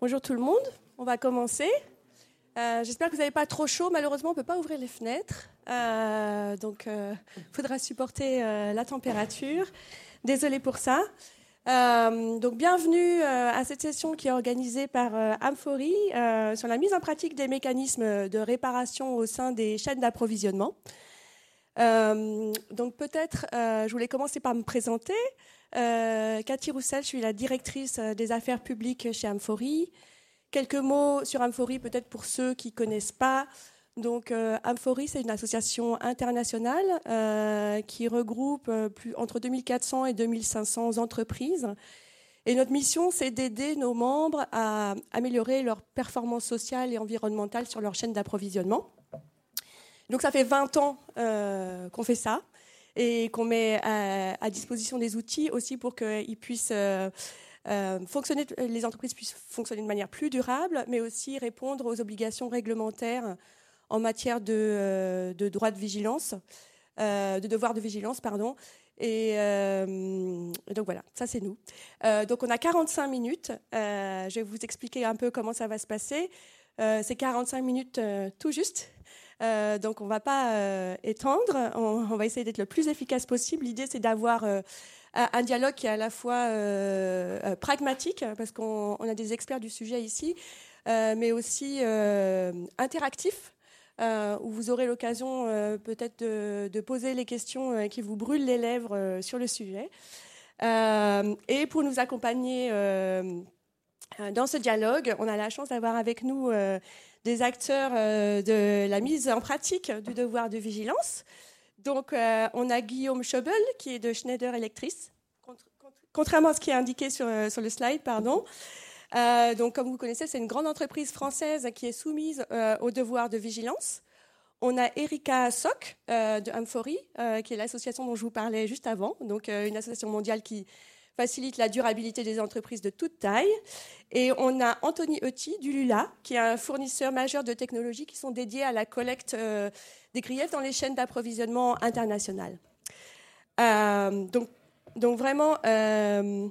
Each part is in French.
Bonjour tout le monde, on va commencer. Euh, j'espère que vous n'avez pas trop chaud. Malheureusement, on ne peut pas ouvrir les fenêtres. Euh, donc, il euh, faudra supporter la température. Désolée pour ça. donc, bienvenue à cette session qui est organisée par Amphori sur la mise en pratique des mécanismes de réparation au sein des chaînes d'approvisionnement. donc, peut-être, je voulais commencer par me présenter. Cathy Roussel, je suis la directrice des affaires publiques chez Amphori. Quelques mots sur Amphori, peut-être pour ceux qui ne connaissent pas. Donc, euh, Amphori, c'est une association internationale euh, qui regroupe euh, plus, entre 2400 et 2500 entreprises. Et notre mission, c'est d'aider nos membres à améliorer leur performance sociale et environnementale sur leur chaîne d'approvisionnement. Donc, ça fait 20 ans qu'on fait ça et qu'on met à, disposition des outils aussi pour qu'ils puissent euh, fonctionner, les entreprises puissent fonctionner de manière plus durable, mais aussi répondre aux obligations réglementaires en matière de, euh, de droit de vigilance, euh, de devoir de vigilance, pardon. Et, donc voilà, ça c'est nous. donc on a 45 minutes. je vais vous expliquer un peu comment ça va se passer. c'est 45 minutes tout juste. Donc on ne va pas étendre. On, va essayer d'être le plus efficace possible. L'idée c'est d'avoir un dialogue qui est à la fois euh, euh, pragmatique, parce qu'on a des experts du sujet ici, euh, mais aussi interactif. où vous aurez l'occasion peut-être de, poser les questions qui vous brûlent les lèvres sur le sujet. et pour nous accompagner dans ce dialogue, on a la chance d'avoir avec nous des acteurs de la mise en pratique du devoir de vigilance. Donc, euh, on a Guillaume Schobel, qui est de Schneider Electric, contrairement à ce qui est indiqué sur, euh, le slide, pardon. Euh, donc, comme vous connaissez, c'est une grande entreprise française qui est soumise au devoir de vigilance. On a Erika Sock de Amphory, qui est l'association dont je vous parlais juste avant, donc une association mondiale qui facilite la durabilité des entreprises de toute taille. Et on a Anthony Euti du Lula, qui est un fournisseur majeur de technologies qui sont dédiées à la collecte euh, des griefs dans les chaînes d'approvisionnement internationales. Euh, donc, donc, vraiment, euh,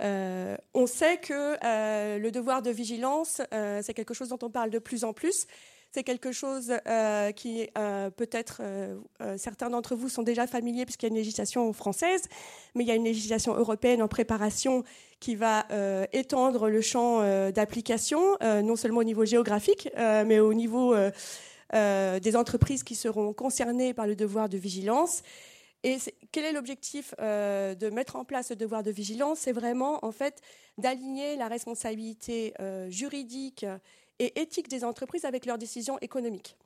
on sait que le devoir de vigilance, c'est quelque chose dont on parle de plus en plus. C'est quelque chose euh, qui, euh, peut-être, euh, certains d'entre vous sont déjà familiers puisqu'il y a une législation française, mais il y a une législation européenne en préparation qui va étendre le champ d'application, non seulement au niveau géographique, mais au niveau des entreprises qui seront concernées par le devoir de vigilance. Et quel est l'objectif de mettre en place ce devoir de vigilance? C'est vraiment, en fait, d'aligner la responsabilité juridique et éthique des entreprises avec leurs décisions économiques.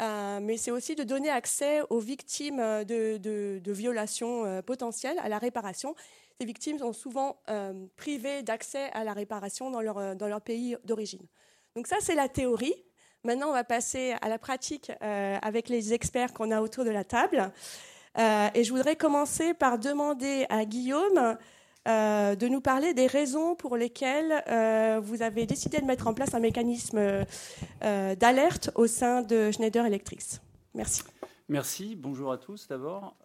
Euh, mais c'est aussi de donner accès aux victimes de, violations euh, potentielles à la réparation. Ces victimes sont souvent euh, privées d'accès à la réparation dans leur, dans leur pays d'origine. Donc ça, c'est la théorie. Maintenant, on va passer à la pratique avec les experts qu'on a autour de la table. et je voudrais commencer par demander à Guillaume euh, de nous parler des raisons pour lesquelles euh, vous avez décidé de mettre en place un mécanisme euh, d'alerte au sein de Schneider Electric. Merci. Merci, bonjour à tous d'abord,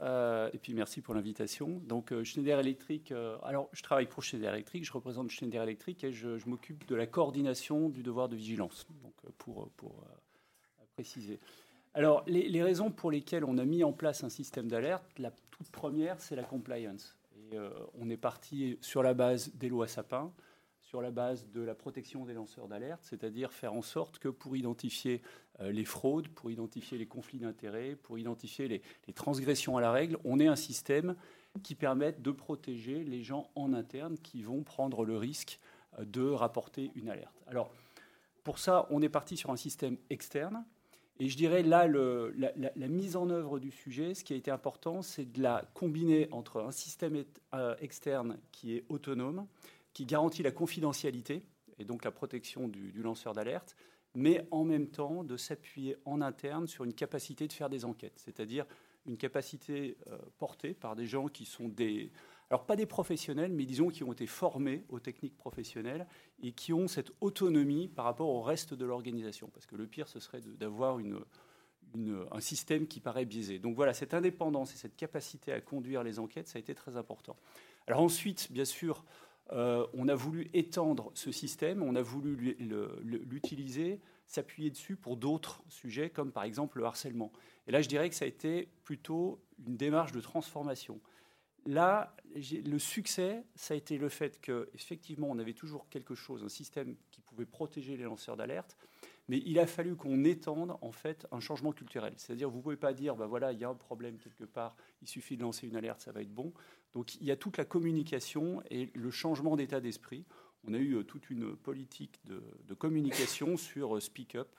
et puis merci pour l'invitation. Donc Schneider Electric, alors je travaille pour Schneider Electric, je représente Schneider Electric et je, m'occupe de la coordination du devoir de vigilance, donc pour, pour préciser. Alors les, les, raisons pour lesquelles on a mis en place un système d'alerte, la toute première, c'est la compliance. Euh, on est parti sur la base des lois Sapin, sur la base de la protection des lanceurs d'alerte, c'est-à-dire faire en sorte que pour identifier euh, les fraudes, pour identifier les conflits d'intérêts, pour identifier les, transgressions à la règle, on ait un système qui permette de protéger les gens en interne qui vont prendre le risque euh, de rapporter une alerte. Alors, pour ça, on est parti sur un système externe et je dirais là, la, mise en œuvre du sujet, ce qui a été important, c'est de la combiner entre un système euh, externe qui est autonome, qui garantit la confidentialité et donc la protection du, lanceur d'alerte, mais en même temps de s'appuyer en interne sur une capacité de faire des enquêtes, c'est-à-dire une capacité euh, portée par des gens qui sont des, alors pas des professionnels, mais disons qui ont été formés aux techniques professionnelles et qui ont cette autonomie par rapport au reste de l'organisation. Parce que le pire, ce serait d'avoir un système qui paraît biaisé. Donc voilà, cette indépendance et cette capacité à conduire les enquêtes, ça a été très important. Alors ensuite, bien sûr, on a voulu étendre ce système, on a voulu l'utiliser, s'appuyer dessus pour d'autres sujets, comme par exemple le harcèlement. Et là, je dirais que ça a été plutôt une démarche de transformation. Là, le succès, ça a été le fait qu'effectivement, on avait toujours quelque chose, un système qui pouvait protéger les lanceurs d'alerte, mais il a fallu qu'on étende en fait un changement culturel. C'est-à-dire, vous ne pouvez pas dire, ben voilà, il y a un problème quelque part, il suffit de lancer une alerte, ça va être bon. Donc, il y a toute la communication et le changement d'état d'esprit. On a eu euh, toute une politique de, de communication sur euh, Speak Up,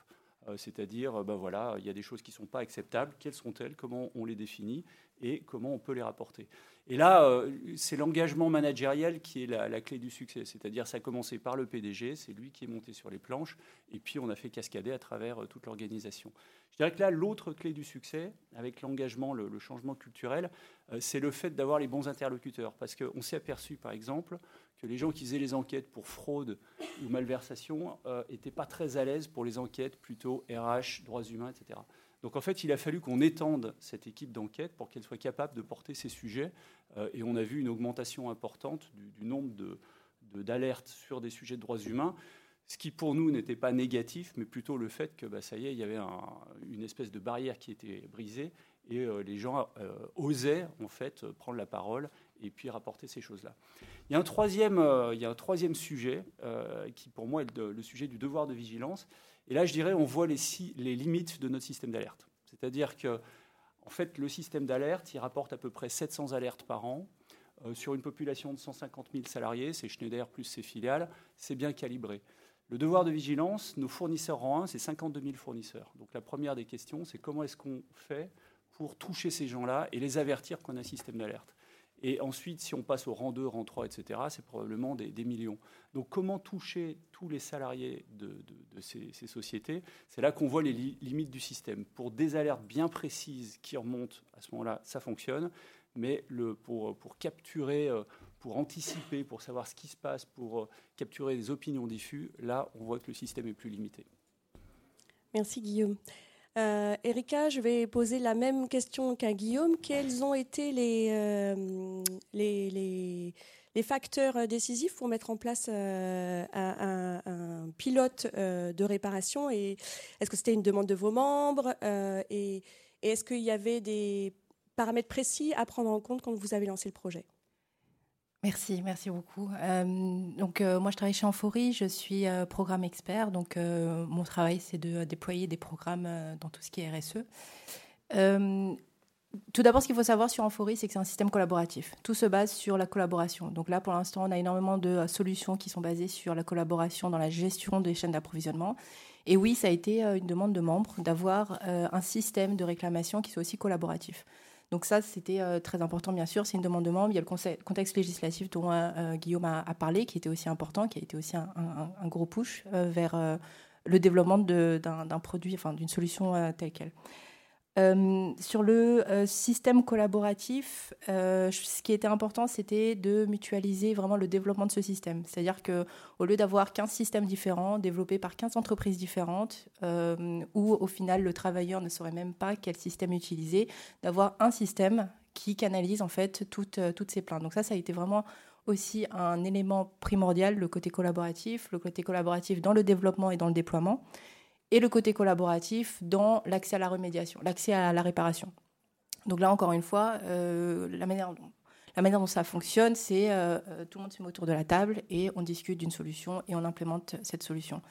euh, c'est-à-dire, ben voilà, il y a des choses qui ne sont pas acceptables, quelles sont-elles, comment on les définit? Et comment on peut les rapporter? Et là, euh, c'est l'engagement managériel qui est la, clé du succès. C'est-à-dire, ça a commencé par le PDG, c'est lui qui est monté sur les planches, et puis on a fait cascader à travers euh, toute l'organisation. Je dirais que là, l'autre clé du succès, avec l'engagement, le, changement culturel, c'est le fait d'avoir les bons interlocuteurs. Parce qu'on s'est aperçu, par exemple, que les gens qui faisaient les enquêtes pour fraude ou malversation n'étaient pas très à l'aise pour les enquêtes plutôt RH, droits humains, etc. Donc en fait, il a fallu qu'on étende cette équipe d'enquête pour qu'elle soit capable de porter ces sujets. Euh, et on a vu une augmentation importante du, nombre d'alertes sur des sujets de droits humains, ce qui pour nous n'était pas négatif, mais plutôt le fait que bah, ça y est, il y avait une espèce de barrière qui était brisée et euh, les gens euh, osaient en fait prendre la parole et puis rapporter ces choses-là. Il y a un troisième, il y a un troisième sujet qui pour moi est le sujet du devoir de vigilance. Et là, je dirais, on voit les, limites de notre système d'alerte. C'est-à-dire que, en fait, le système d'alerte, il rapporte à peu près 700 alertes par an. Euh, sur une population de 150 000 salariés, c'est Schneider plus ses filiales, c'est bien calibré. Le devoir de vigilance, nos fournisseurs en 1, c'est 52 000 fournisseurs. Donc la première des questions, c'est comment est-ce qu'on fait pour toucher ces gens-là et les avertir qu'on a un système d'alerte? Et ensuite, si on passe au rang 2, rang 3, etc., c'est probablement des, millions. Donc comment toucher tous les salariés de, ces, sociétés? C'est là qu'on voit les limites du système. Pour des alertes bien précises qui remontent, à ce moment-là, ça fonctionne. Mais pour, capturer, euh, pour anticiper, pour savoir ce qui se passe, pour euh, capturer des opinions diffuses, là, on voit que le système est plus limité. Merci Guillaume. Euh, Erika, je vais poser la même question qu'à Guillaume. Quels ont été les, euh, facteurs décisifs pour mettre en place euh, un, pilote de réparation est-ce que c'était une demande de vos membres et est-ce qu'il y avait des paramètres précis à prendre en compte quand vous avez lancé le projet? Merci, merci beaucoup. Euh, donc euh, moi je travaille chez Amphori, je suis euh, programme expert, donc mon travail c'est de déployer des programmes dans tout ce qui est RSE. tout d'abord, ce qu'il faut savoir sur Amphori, c'est que c'est un système collaboratif. Tout se base sur la collaboration. Donc là, pour l'instant, on a énormément de solutions qui sont basées sur la collaboration dans la gestion des chaînes d'approvisionnement. Et oui, ça a été une demande de membres d'avoir un système de réclamation qui soit aussi collaboratif. Donc ça, c'était euh, très important, bien sûr. C'est une demande de membre. Il y a le contexte législatif dont euh, euh, Guillaume a, parlé, qui était aussi important, qui a été aussi un, gros push vers le développement d'un produit, enfin d'une solution telle qu'elle. Euh, sur le euh, système collaboratif, euh, ce qui était important, c'était de mutualiser vraiment le développement de ce système. C'est-à-dire que au lieu d'avoir 15 systèmes différents développés par 15 entreprises différentes, où au final le travailleur ne saurait même pas quel système utiliser, d'avoir un système qui canalise en fait toutes, toutes ces plaintes. Donc ça, ça a été vraiment aussi un élément primordial, le côté collaboratif, le côté collaboratif dans le développement et dans le déploiement et le côté collaboratif dans l'accès à la remédiation, l'accès à la réparation. Donc là, encore une fois, euh, la, manière dont, ça fonctionne, c'est euh, euh, tout le monde se met autour de la table et on discute d'une solution et on implémente cette solution.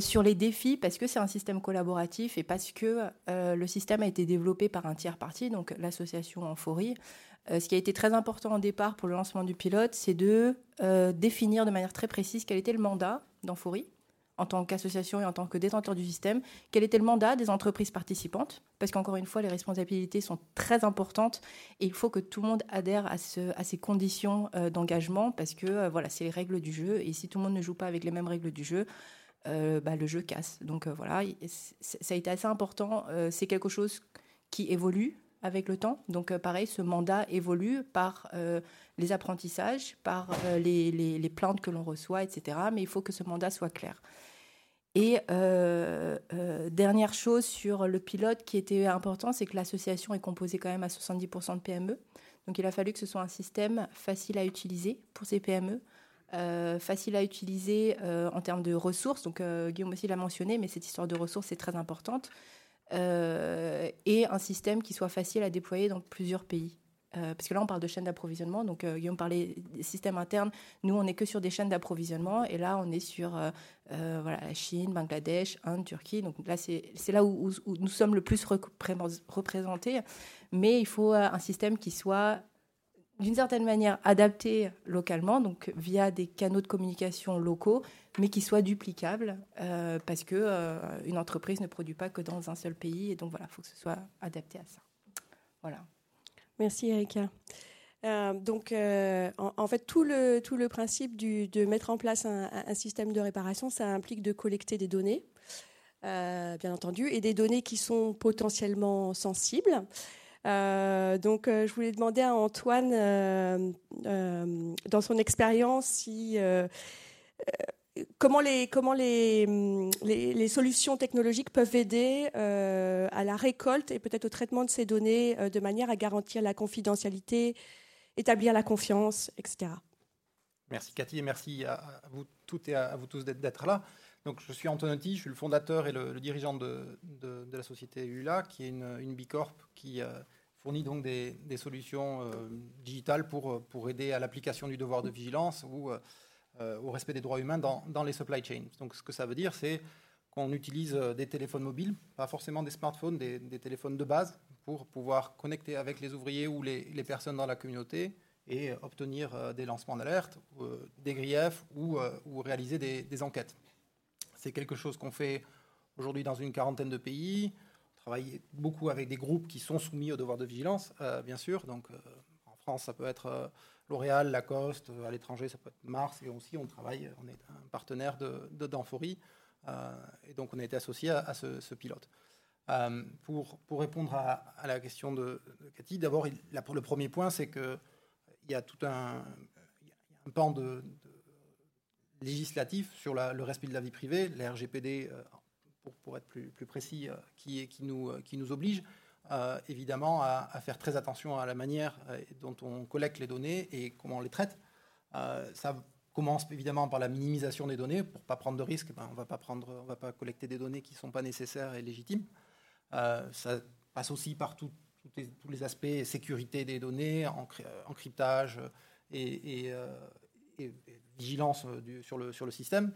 sur les défis, parce que c'est un système collaboratif et parce que le système a été développé par un tiers parti, donc l'association Amphorie, ce qui a été très important au départ pour le lancement du pilote, c'est de définir de manière très précise quel était le mandat d'Amphorie en tant qu'association et en tant que détenteur du système, quel était le mandat des entreprises participantes, parce qu'encore une fois, les responsabilités sont très importantes et il faut que tout le monde adhère à, ces conditions euh, d'engagement, parce que euh, voilà, c'est les règles du jeu, et si tout le monde ne joue pas avec les mêmes règles du jeu, euh, bah, le jeu casse. Donc voilà, ça a été assez important, c'est quelque chose qui évolue avec le temps. Donc pareil, ce mandat évolue par les apprentissages, par les, les, plaintes que l'on reçoit, etc. Mais il faut que ce mandat soit clair. Et euh, euh, dernière chose sur le pilote qui était important, c'est que l'association est composée quand même à 70% de PME. Donc il a fallu que ce soit un système facile à utiliser pour ces PME, euh, facile à utiliser en termes de ressources. Donc Guillaume aussi l'a mentionné, mais cette histoire de ressources est très importante. et un système qui soit facile à déployer dans plusieurs pays. Parce que là, on parle de chaînes d'approvisionnement. Donc, Guillaume parlait des systèmes internes. Nous, on n'est que sur des chaînes d'approvisionnement. Et là, on est sur voilà, la Chine, Bangladesh, Inde, Turquie. Donc là, c'est là où, nous sommes le plus représentés. Mais il faut un système qui soit d'une certaine manière adapté localement, donc via des canaux de communication locaux, mais qui soient duplicables, euh, parce que euh, une entreprise ne produit pas que dans un seul pays, et donc voilà, il faut que ce soit adapté à ça. Voilà. Merci Erika. Euh, donc, en, fait, tout le, tout le principe de mettre en place un, système de réparation, ça implique de collecter des données, bien entendu, et des données qui sont potentiellement sensibles. Euh, donc, euh, je voulais demander à Antoine, euh, dans son expérience, si comment les comment les, les, solutions technologiques peuvent aider à la récolte et peut-être au traitement de ces données de manière à garantir la confidentialité, établir la confiance, etc. Merci Cathy et merci à, vous toutes et à, vous tous d'être là. Donc, je suis Antonotti, je suis le fondateur et le, dirigeant de, de, la société ULA, qui est une, bicorp qui fournit donc des, solutions euh, digitales pour, euh, pour aider à l'application du devoir de vigilance ou euh, au respect des droits humains dans, dans, les supply chains. Donc ce que ça veut dire, c'est qu'on utilise des téléphones mobiles, pas forcément des smartphones, des, téléphones de base, pour pouvoir connecter avec les ouvriers ou les, les personnes dans la communauté et obtenir des lancements d'alerte, des griefs ou, ou réaliser des, des enquêtes. C'est quelque chose qu'on fait aujourd'hui dans une quarantaine de pays travaille beaucoup avec des groupes qui sont soumis au devoir de vigilance, euh, bien sûr. Donc, euh, en France, ça peut être euh, L'Oréal, Lacoste. À l'étranger, ça peut être Mars. Et aussi, on travaille, on est un partenaire de, de Danfory. et donc, on a été associé à, ce, pilote. pour, pour répondre à, la question de, Cathy, d'abord, le premier point, c'est qu'il y a tout un, pan de, législatif sur le respect de la vie privée. La RGPD pour, être plus, précis, euh, euh, qui nous oblige euh, évidemment à, faire très attention à la manière dont on collecte les données et comment on les traite. ça commence évidemment par la minimisation des données. Pour ne pas prendre de risques, ben, on ne va pas collecter des données qui ne sont pas nécessaires et légitimes. ça passe aussi par tous les aspects sécurité des données, encryptage et, vigilance sur, le, système.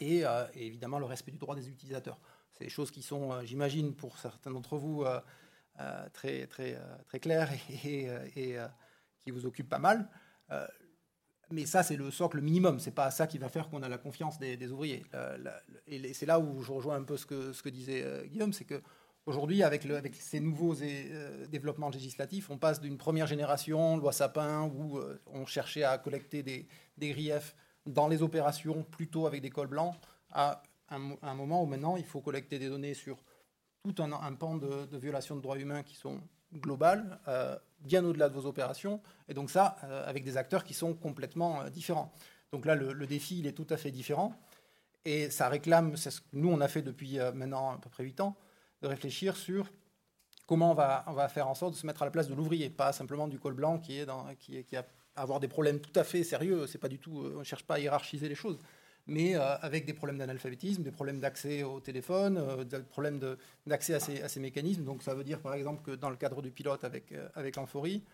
Euh, et, évidemment le respect du droit des utilisateurs. C'est des choses qui sont, euh, j'imagine, pour certains d'entre vous, euh, très, très, très claires et, qui vous occupent pas mal. mais ça, c'est le socle minimum. C'est pas ça qui va faire qu'on a la confiance des, ouvriers. et c'est là où je rejoins un peu ce que, disait Guillaume, c'est que Aujourd'hui, avec, avec, ces nouveaux développements législatifs, on passe d'une première génération, loi Sapin, où on cherchait à collecter des, des griefs dans les opérations plutôt avec des cols blancs à un, moment où maintenant il faut collecter des données sur tout un, pan de, violations de droits humains qui sont globales, euh, bien au-delà de vos opérations, et donc ça euh, avec des acteurs qui sont complètement euh, différents. Donc là, le, défi, il est tout à fait différent, et ça réclame, c'est ce que nous on a fait depuis maintenant à peu près 8 ans, de réfléchir sur comment on va, on va faire en sorte de se mettre à la place de l'ouvrier, pas simplement du col blanc qui, est qui, qui a avoir des problèmes tout à fait sérieux. C'est pas du tout, on cherche pas à hiérarchiser les choses, mais euh, avec des problèmes d'analphabétisme, des problèmes d'accès au téléphone, euh, des problèmes d'accès à, ces, mécanismes. Donc ça veut dire par exemple que dans le cadre du pilote avec, avec Amphorie,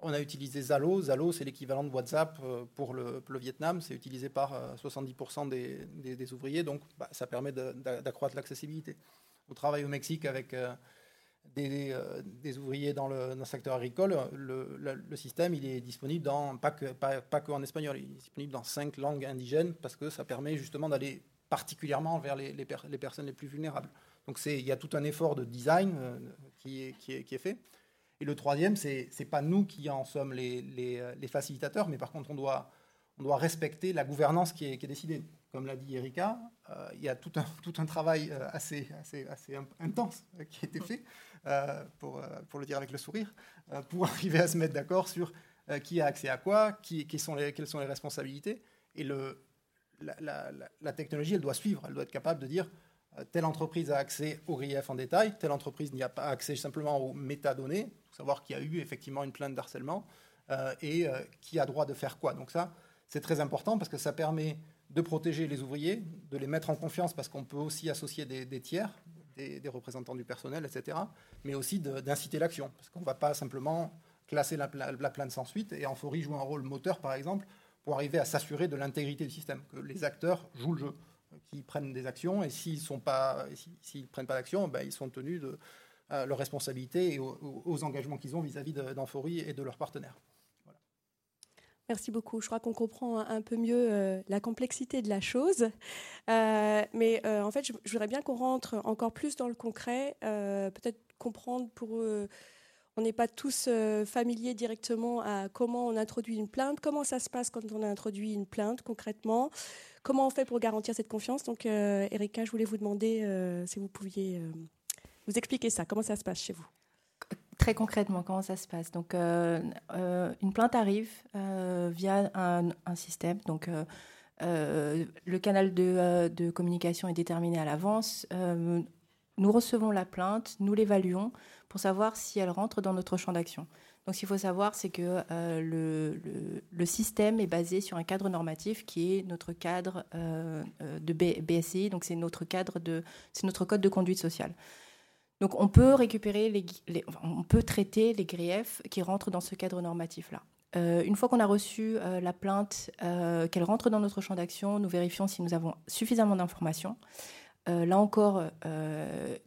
on a utilisé Zalo. Zalo, c'est l'équivalent de WhatsApp pour le, Vietnam. C'est utilisé par 70% des, ouvriers, donc bah, ça permet d'accroître l'accessibilité. On travaille au Mexique avec euh, des, ouvriers dans le, secteur agricole, le, système il est disponible dans, pas que, pas, que en espagnol, il est disponible dans cinq langues indigènes parce que ça permet justement d'aller particulièrement vers les, les, personnes les plus vulnérables. Donc il y a tout un effort de design euh, qui, est, qui, est, qui, est, fait. Et le troisième, c'est n'est pas nous qui en sommes les, les, facilitateurs, mais par contre on doit, on doit respecter la gouvernance qui est, décidée. Comme l'a dit Erika, euh, il y a tout un, travail assez, assez, intense qui a été fait. Euh, pour, euh, le dire avec le sourire, euh, pour arriver à se mettre d'accord sur qui a accès à quoi, qui, sont les, quelles sont les responsabilités. Et la, technologie, elle doit suivre, elle doit être capable de dire telle entreprise a accès au grief en détail, telle entreprise n'y a pas accès simplement aux métadonnées, pour savoir qu'il y a eu effectivement une plainte d'harcèlement et qui a droit de faire quoi. Donc ça, c'est très important parce que ça permet de protéger les ouvriers, de les mettre en confiance parce qu'on peut aussi associer des, tiers, des, représentants du personnel, etc., mais aussi d'inciter l'action, parce qu'on ne va pas simplement classer la, plainte sans suite, et Amphorie joue un rôle moteur, par exemple, pour arriver à s'assurer de l'intégrité du système, que les acteurs jouent le jeu, qu'ils prennent des actions, et s'ils ne prennent pas d'action, ben, ils sont tenus de euh, leurs responsabilités et aux, engagements qu'ils ont vis-à-vis d'Amphorie et de leurs partenaires. Merci beaucoup. Je crois qu'on comprend un peu mieux euh, la complexité de la chose. Euh, mais euh, en fait, je, voudrais bien qu'on rentre encore plus dans le concret, peut-être comprendre pour... on n'est pas tous familiers directement à comment on introduit une plainte, comment ça se passe quand on a introduit une plainte concrètement, comment on fait pour garantir cette confiance? Donc, Erika, je voulais vous demander si vous pouviez vous expliquer ça, comment ça se passe chez vous? Très concrètement, comment ça se passe Donc, euh, euh, une plainte arrive euh, via un, système. Donc, le canal de, communication est déterminé à l'avance. nous recevons la plainte, nous l'évaluons pour savoir si elle rentre dans notre champ d'action. Donc, ce qu'il faut savoir, c'est que le, système est basé sur un cadre normatif qui est notre cadre de BSI. Donc, c'est notre cadre de, c'est notre code de conduite sociale. Donc on peut récupérer les, on peut traiter les griefs qui rentrent dans ce cadre normatif-là. Euh, une fois qu'on a reçu euh, la plainte, euh, qu'elle rentre dans notre champ d'action, nous vérifions si nous avons suffisamment d'informations. là encore,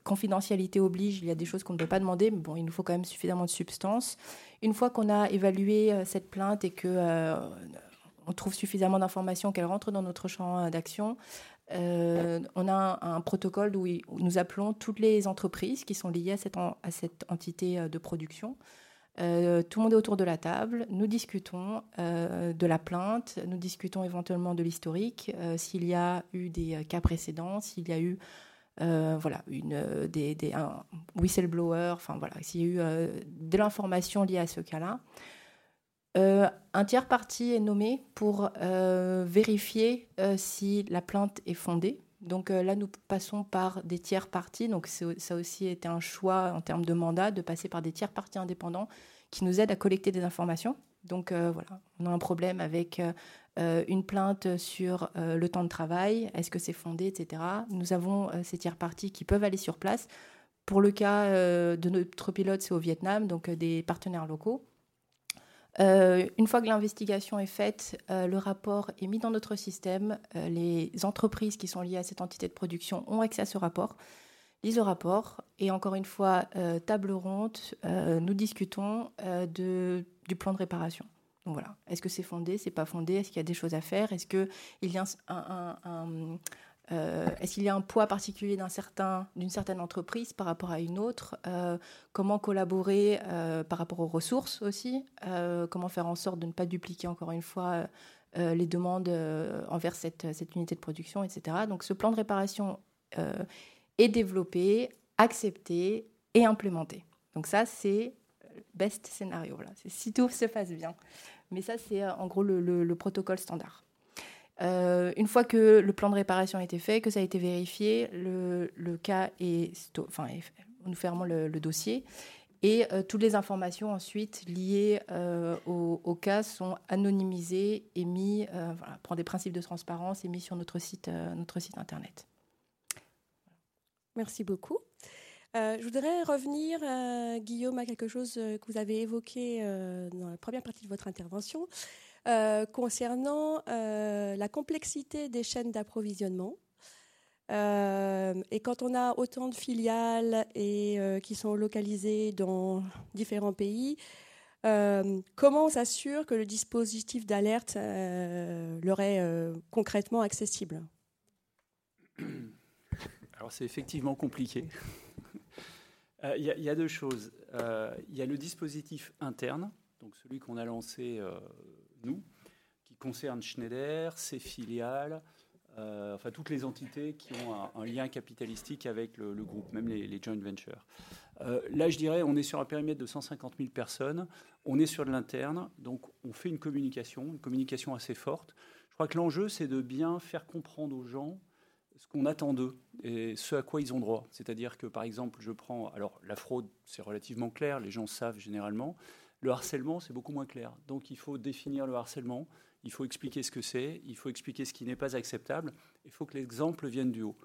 confidentialité oblige, il y a des choses qu'on ne peut pas demander, mais bon, il nous faut quand même suffisamment de substance. Une fois qu'on a évalué cette plainte et que on trouve suffisamment d'informations qu'elle rentre dans notre champ d'action, euh, on a un, protocole où, nous appelons toutes les entreprises qui sont liées à cette, entité euh, de production. Euh, tout le monde est autour de la table, nous discutons de la plainte, nous discutons éventuellement de l'historique, s'il y a eu des cas précédents, s'il y a eu voilà, une, des, un whistleblower, enfin voilà, s'il y a eu de l'information liée à ce cas-là. Euh, un tiers parti est nommé pour euh, vérifier euh, si la plainte est fondée. Donc là, nous passons par des tiers partis. Donc ça a aussi été un choix en termes de mandat de passer par des tiers partis indépendants qui nous aident à collecter des informations. Donc voilà, on a un problème avec une plainte sur le temps de travail, est-ce que c'est fondé, etc. Nous avons ces tiers partis qui peuvent aller sur place. Pour le cas de notre pilote, c'est au Vietnam, donc des partenaires locaux. Euh, une fois que l'investigation est faite, euh, le rapport est mis dans notre système. Euh, les entreprises qui sont liées à cette entité de production ont accès à ce rapport, lisent le rapport et encore une fois, table ronde, nous discutons de, du plan de réparation. Donc voilà, est-ce que c'est fondé, c'est pas fondé, est-ce qu'il y a des choses à faire, est-ce qu'il y a un, un euh, est-ce qu'il y a un poids particulier d'une certain, certaine entreprise par rapport à une autre? Euh, Comment collaborer euh, par rapport aux ressources aussi? Comment faire en sorte de ne pas dupliquer encore une fois les demandes envers cette, unité de production, etc. Donc ce plan de réparation est développé, accepté et implémenté. Donc ça, c'est best scénario. Voilà. Si tout se passe bien. Mais ça, c'est en gros le protocole standard. Euh, une fois que le plan de réparation a été fait, que ça a été vérifié, le, cas est, enfin, nous fermons le, dossier et euh, toutes les informations ensuite liées euh, au, cas sont anonymisées et mis, voilà, prend des principes de transparence et mis sur notre site, notre site internet. Merci beaucoup. je voudrais revenir, Guillaume, à quelque chose que vous avez évoqué dans la première partie de votre intervention. Euh, concernant euh, la complexité des chaînes d'approvisionnement. Euh, et quand on a autant de filiales et qui sont localisées dans différents pays, comment on s'assure que le dispositif d'alerte leur est concrètement accessible? Alors c'est effectivement compliqué. Il y, y, a deux choses. Il y a le dispositif interne, donc celui qu'on a lancé nous, qui concerne Schneider, ses filiales, euh, enfin toutes les entités qui ont un, lien capitalistique avec le, groupe, même les, joint ventures. Euh, là, je dirais, on est sur un périmètre de 150 000 personnes, on est sur de l'interne, donc on fait une communication, une communication assez forte. Je crois que l'enjeu, c'est de bien faire comprendre aux gens ce qu'on attend d'eux et ce à quoi ils ont droit. C'est-à-dire que, par exemple, je prends. Alors, la fraude, c'est relativement clair, les gens savent généralement. Le harcèlement, c'est beaucoup moins clair. Donc, il faut définir le harcèlement, il faut expliquer ce que c'est, il faut expliquer ce qui n'est pas acceptable, il faut que l'exemple vienne du haut.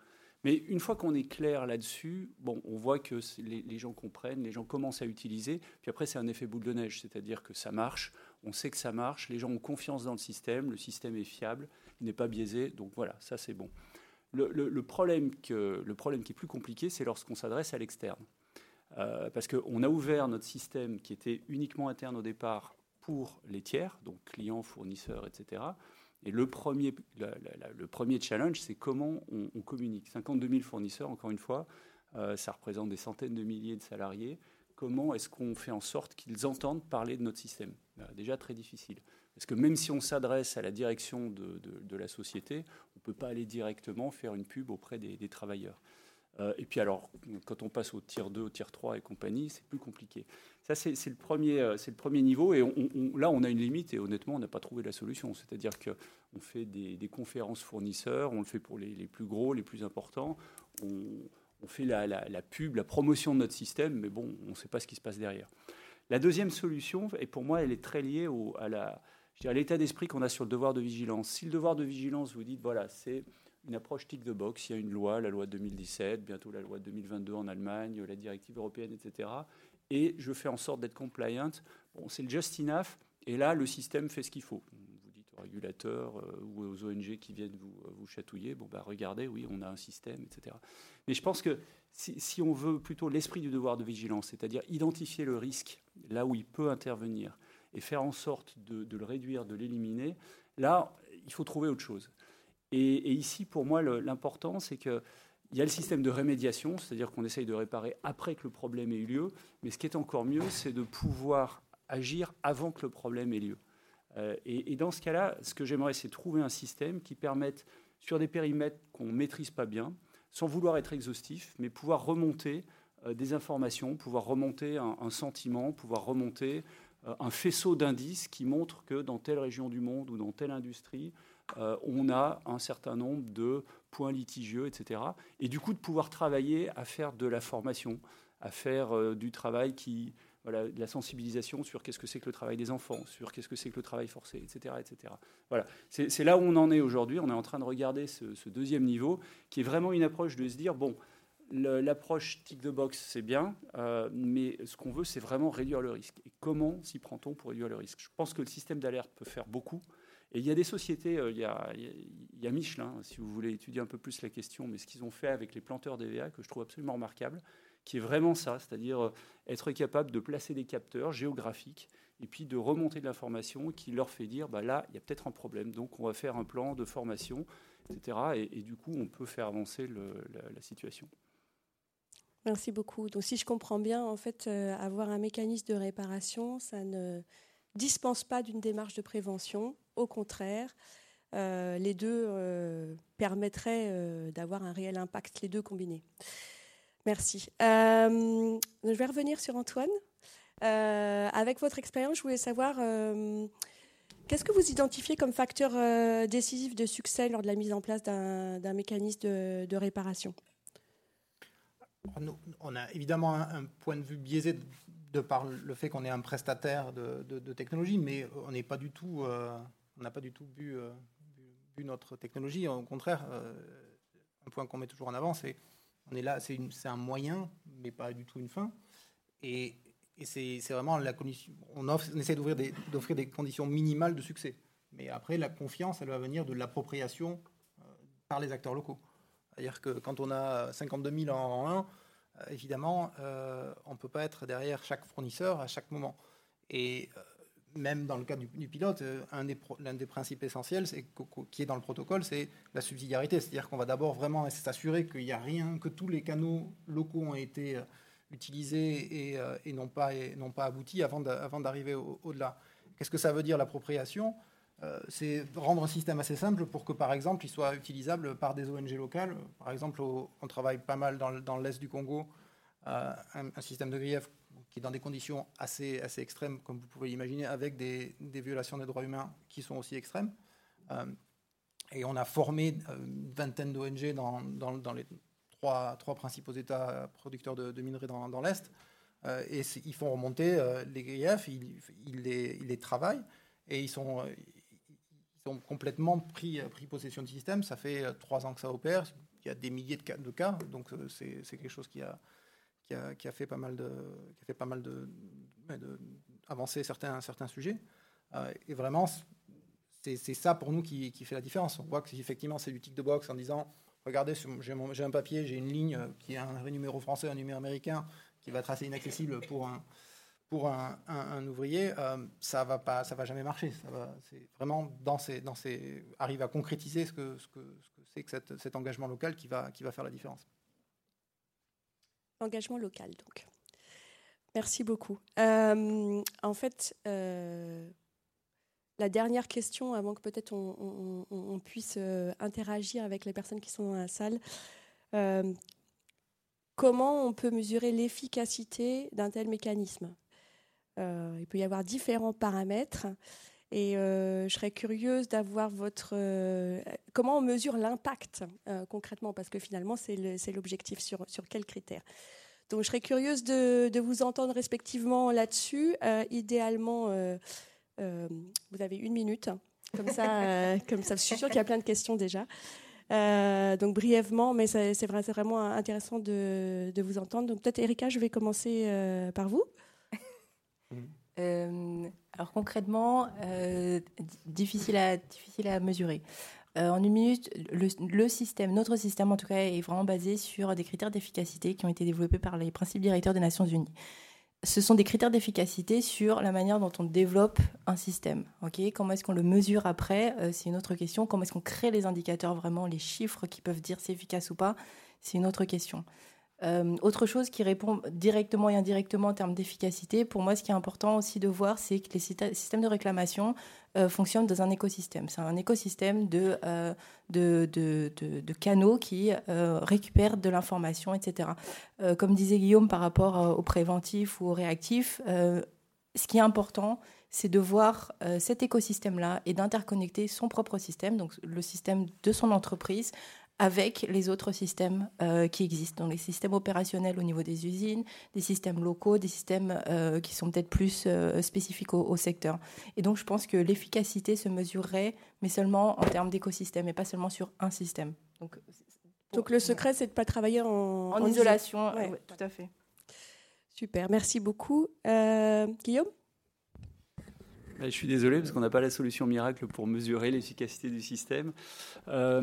Mais une fois qu'on est clair là-dessus, bon, on voit que les, gens comprennent, les gens commencent à utiliser. Puis après, c'est un effet boule de neige, c'est-à-dire que ça marche, on sait que ça marche, les gens ont confiance dans le système, le système est fiable, il n'est pas biaisé, donc voilà, ça c'est bon. Le, problème que, le problème qui est plus compliqué, c'est lorsqu'on s'adresse à l'externe. Euh, parce qu'on a ouvert notre système qui était uniquement interne au départ pour les tiers, donc clients, fournisseurs, etc. Et le premier, le premier challenge, c'est comment on, communique. 52 000 fournisseurs, encore une fois, euh, ça représente des centaines de milliers de salariés. Comment est-ce qu'on fait en sorte qu'ils entendent parler de notre système? Bah, Déjà très difficile. Parce que même si on s'adresse à la direction de, la société, on ne peut pas aller directement faire une pub auprès des travailleurs. Euh, et puis alors, quand on passe au tiers 2, au tiers 3 et compagnie, c'est plus compliqué. Ça, c'est le, euh, le premier niveau. Et là, on a une limite et honnêtement, on n'a pas trouvé la solution. C'est-à-dire qu'on fait des, conférences fournisseurs, on le fait pour les, plus gros, les plus importants. On, fait la, pub, la promotion de notre système, mais bon, on ne sait pas ce qui se passe derrière. La deuxième solution, et pour moi, elle est très liée à l'état d'esprit qu'on a sur le devoir de vigilance. Si le devoir de vigilance, vous dites, voilà, c'est une approche tick the box. Il y a une loi, la loi de 2017, bientôt la loi de 2022 en Allemagne, la directive européenne, etc. Et je fais en sorte d'être compliant. Bon, c'est le just enough. Et là, le système fait ce qu'il faut. Vous dites aux régulateurs euh, ou aux ONG qui viennent vous, euh, vous chatouiller, bon, bah, regardez, oui, on a un système, etc. Mais je pense que si, on veut plutôt l'esprit du devoir de vigilance, c'est-à-dire identifier le risque là où il peut intervenir et faire en sorte de, de le réduire, de l'éliminer, là, il faut trouver autre chose. Et, ici, pour moi, l'important, c'est qu'il y a le système de rémédiation, c'est-à-dire qu'on essaye de réparer après que le problème ait eu lieu, mais ce qui est encore mieux, c'est de pouvoir agir avant que le problème ait lieu. Euh, et, dans ce cas-là, ce que j'aimerais, c'est trouver un système qui permette, sur des périmètres qu'on ne maîtrise pas bien, sans vouloir être exhaustif, mais pouvoir remonter euh, des informations, pouvoir remonter un, sentiment, pouvoir remonter euh, un faisceau d'indices qui montrent que dans telle région du monde ou dans telle industrie, euh, on a un certain nombre de points litigieux, etc. Et du coup, de pouvoir travailler à faire de la formation, à faire euh, du travail qui, voilà, de la sensibilisation sur qu'est-ce que c'est que le travail des enfants, sur qu'est-ce que c'est que le travail forcé, etc. etc. Voilà, c'est là où on en est aujourd'hui. On est en train de regarder ce, deuxième niveau, qui est vraiment une approche de se dire, bon, l'approche tick the box, c'est bien, euh, mais ce qu'on veut, c'est vraiment réduire le risque. Et comment s'y prend-on pour réduire le risque? Je pense que le système d'alerte peut faire beaucoup. Et il y a des sociétés, euh, il, y a, Michelin, si vous voulez étudier un peu plus la question, mais ce qu'ils ont fait avec les planteurs d'EVA, que je trouve absolument remarquable, qui est vraiment ça, c'est-à-dire euh, être capable de placer des capteurs géographiques et puis de remonter de l'information qui leur fait dire, bah là, il y a peut-être un problème, donc on va faire un plan de formation, etc. Et, du coup, on peut faire avancer la, situation. Merci beaucoup. Donc, si je comprends bien, en fait, euh, avoir un mécanisme de réparation, ça ne dispense pas d'une démarche de prévention. Au contraire, euh, les deux euh, permettraient euh, d'avoir un réel impact, les deux combinés. Merci. je vais revenir sur Antoine. avec votre expérience, je voulais savoir qu'est-ce que vous identifiez comme facteur décisif de succès lors de la mise en place d'un mécanisme de, réparation? On a évidemment un, point de vue biaisé de par le fait qu'on est un prestataire de, technologie, mais on n'est pas du tout, euh, on n'a pas du tout euh, bu, notre technologie. Au contraire, euh, un point qu'on met toujours en avant, c'est on est là, c'est un moyen, mais pas du tout une fin. Et, c'est vraiment la condition. On, offre, on essaie d'offrir des, des, conditions minimales de succès. Mais après, la confiance, elle va venir de l'appropriation par les acteurs locaux. C'est-à-dire que quand on a 52 000 en rang 1, euh, évidemment, euh, on ne peut pas être derrière chaque fournisseur à chaque moment. Et euh, même dans le cas du, pilote, l'un des, principes essentiels qui est dans le protocole, c'est la subsidiarité. C'est-à-dire qu'on va d'abord vraiment s'assurer qu'il n'y a rien, que tous les canaux locaux ont été utilisés et, n'ont pas, pas abouti avant d'arriver au-delà. Qu'est-ce que ça veut dire l'appropriation? Euh, c'est rendre un système assez simple pour que, par exemple, il soit utilisable par des ONG locales. Par exemple, on travaille pas mal dans, l'est du Congo, euh, un, système de grief qui est dans des conditions assez, assez extrêmes, comme vous pouvez l'imaginer, avec des, violations des droits humains qui sont aussi extrêmes. Euh, Et on a formé une vingtaine d'ONG dans, dans, les trois, trois, principaux États producteurs de, minerais dans, dans l'Est. et ils font remonter les griefs, ils, ils, les, ils, les, travaillent et ils sont, ont complètement pris, pris possession du système. Ça fait trois ans que ça opère. Il y a des milliers de cas, de cas donc c'est quelque chose qui a, qui a, fait pas mal de, fait pas mal de, de certains, certains sujets. Euh, et vraiment, c'est ça pour nous qui, fait la différence. On voit que effectivement c'est du tic de box en disant regardez, j'ai un papier, j'ai une ligne qui a un numéro français, un numéro américain qui va assez inaccessible pour un, pour un, ouvrier, euh, ça va pas, ça va jamais marcher. Ça va, c'est vraiment dans ces, arrive à concrétiser ce que, ce que, ce que c'est que cet engagement local qui va, faire la différence. Engagement local, donc. Merci beaucoup. Euh, en fait, euh, la dernière question, avant que peut-être on, puisse interagir avec les personnes qui sont dans la salle, comment on peut mesurer l'efficacité d'un tel mécanisme? Il peut y avoir différents paramètres. Et je serais curieuse d'avoir votre... comment on mesure l'impact concrètement Parce que finalement, c'est l'objectif. Sur, sur quels critères donc je serais curieuse de, vous entendre respectivement là-dessus. Euh, idéalement, euh, euh, vous avez une minute. Comme ça, comme ça, je suis sûre qu'il y a plein de questions déjà. donc brièvement, mais c'est vraiment intéressant de, vous entendre. Donc peut-être Erika, je vais commencer par vous. Alors concrètement, difficile, à, difficile à mesurer. Euh, en une minute, le, système, notre système en tout cas, est vraiment basé sur des critères d'efficacité qui ont été développés par les principes directeurs des Nations Unies. Ce sont des critères d'efficacité sur la manière dont on développe un système. Comment est-ce qu'on le mesure après? Euh, C'est une autre question. Comment est-ce qu'on crée les indicateurs, vraiment les chiffres qui peuvent dire c'est efficace ou pas? C'est une autre question. Euh, autre chose qui répond directement et indirectement en termes d'efficacité, pour moi, ce qui est important aussi de voir, c'est que les systèmes de réclamation euh, fonctionnent dans un écosystème. C'est un écosystème de, euh, de, canaux qui récupèrent de l'information, etc. comme disait Guillaume par rapport au préventif ou au réactif, ce qui est important, c'est de voir cet écosystème-là et d'interconnecter son propre système, donc le système de son entreprise, avec les autres systèmes euh, qui existent, donc les systèmes opérationnels au niveau des usines, des systèmes locaux, des systèmes euh, qui sont peut-être plus euh, spécifiques au, secteur. Et donc je pense que l'efficacité se mesurerait, mais seulement en termes d'écosystème et pas seulement sur un système. Donc, donc le secret, c'est de ne pas travailler en, en, isolation. tout à fait. Super, merci beaucoup. Guillaume? Je suis désolé parce qu'on n'a pas la solution miracle pour mesurer l'efficacité du système. Euh,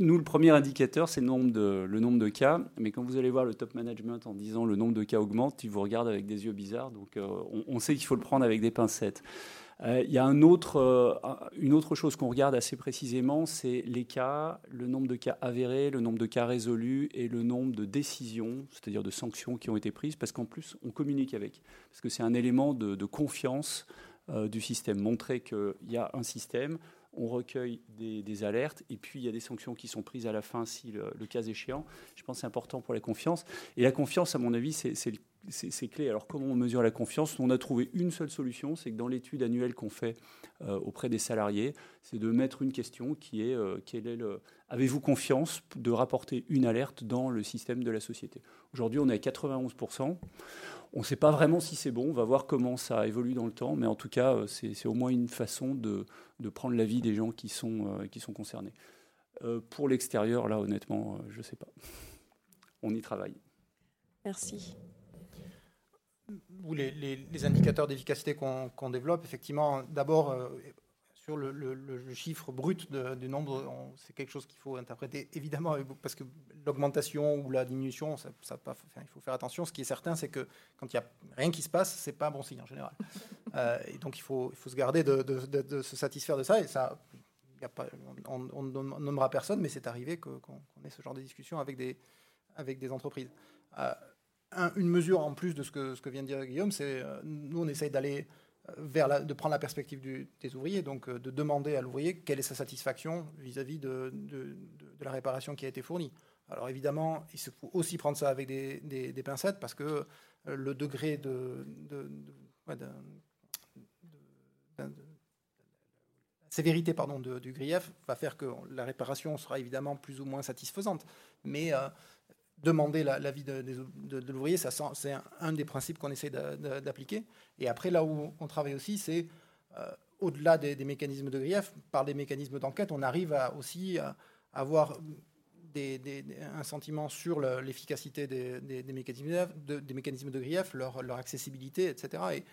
nous, le premier indicateur, c'est le, nombre de, cas. Mais quand vous allez voir le top management en disant le nombre de cas augmente, ils vous regardent avec des yeux bizarres. Donc euh, on, sait qu'il faut le prendre avec des pincettes. Euh, il y a une autre chose qu'on regarde assez précisément, c'est les cas, le nombre de cas avérés, le nombre de cas résolus et le nombre de décisions, c'est-à-dire de sanctions qui ont été prises, parce qu'en plus, on communique avec. Parce que c'est un élément de, confiance du système, montrer qu'il y a un système, on recueille des, alertes et puis il y a des sanctions qui sont prises à la fin si le, cas échéant. Je pense que c'est important pour la confiance. Et la confiance, à mon avis, c'est clé. Alors comment on mesure la confiance? On a trouvé une seule solution, c'est que dans l'étude annuelle qu'on fait euh, auprès des salariés, c'est de mettre une question qui est, euh, quel est le, avez-vous confiance de rapporter une alerte dans le système de la société? Aujourd'hui, on est à 91%. On ne sait pas vraiment si c'est bon, on va voir comment ça évolue dans le temps, mais en tout cas, euh, c'est au moins une façon de, prendre l'avis des gens qui sont, euh, qui sont concernés. Euh, pour l'extérieur, là, honnêtement, je ne sais pas. On y travaille. Merci. Les, les, indicateurs d'efficacité qu'on développe, effectivement, d'abord, sur le, chiffre brut du nombre, c'est quelque chose qu'il faut interpréter évidemment, parce que l'augmentation ou la diminution, ça, il faut faire attention. Ce qui est certain, c'est que quand il n'y a rien qui se passe, c'est pas un bon signe en général. Euh, et donc il faut, il faut se garder de, se satisfaire de ça. Et ça, y a pas, on ne nommera personne, mais c'est arrivé qu'on ait ce genre de discussion avec des, avec des entreprises. Euh, une mesure en plus de ce que, vient de dire Guillaume, c'est euh, nous on essaye d'aller vers de prendre la perspective des ouvriers, donc euh, de demander à l'ouvrier quelle est sa satisfaction vis-à-vis de, la réparation qui a été fournie. Alors évidemment, il faut aussi prendre ça avec des, pincettes parce que euh, le degré de, la sévérité pardon, du grief va faire que la réparation sera évidemment plus ou moins satisfaisante. Mais demander l'avis de, l'ouvrier, c'est un, des principes qu'on essaie d'appliquer. Et après, là où on travaille aussi, c'est au-delà des, mécanismes de grief, par des mécanismes d'enquête, on arrive aussi à avoir un sentiment sur l'efficacité des, mécanismes de, des mécanismes de grief, leur, accessibilité, etc. Et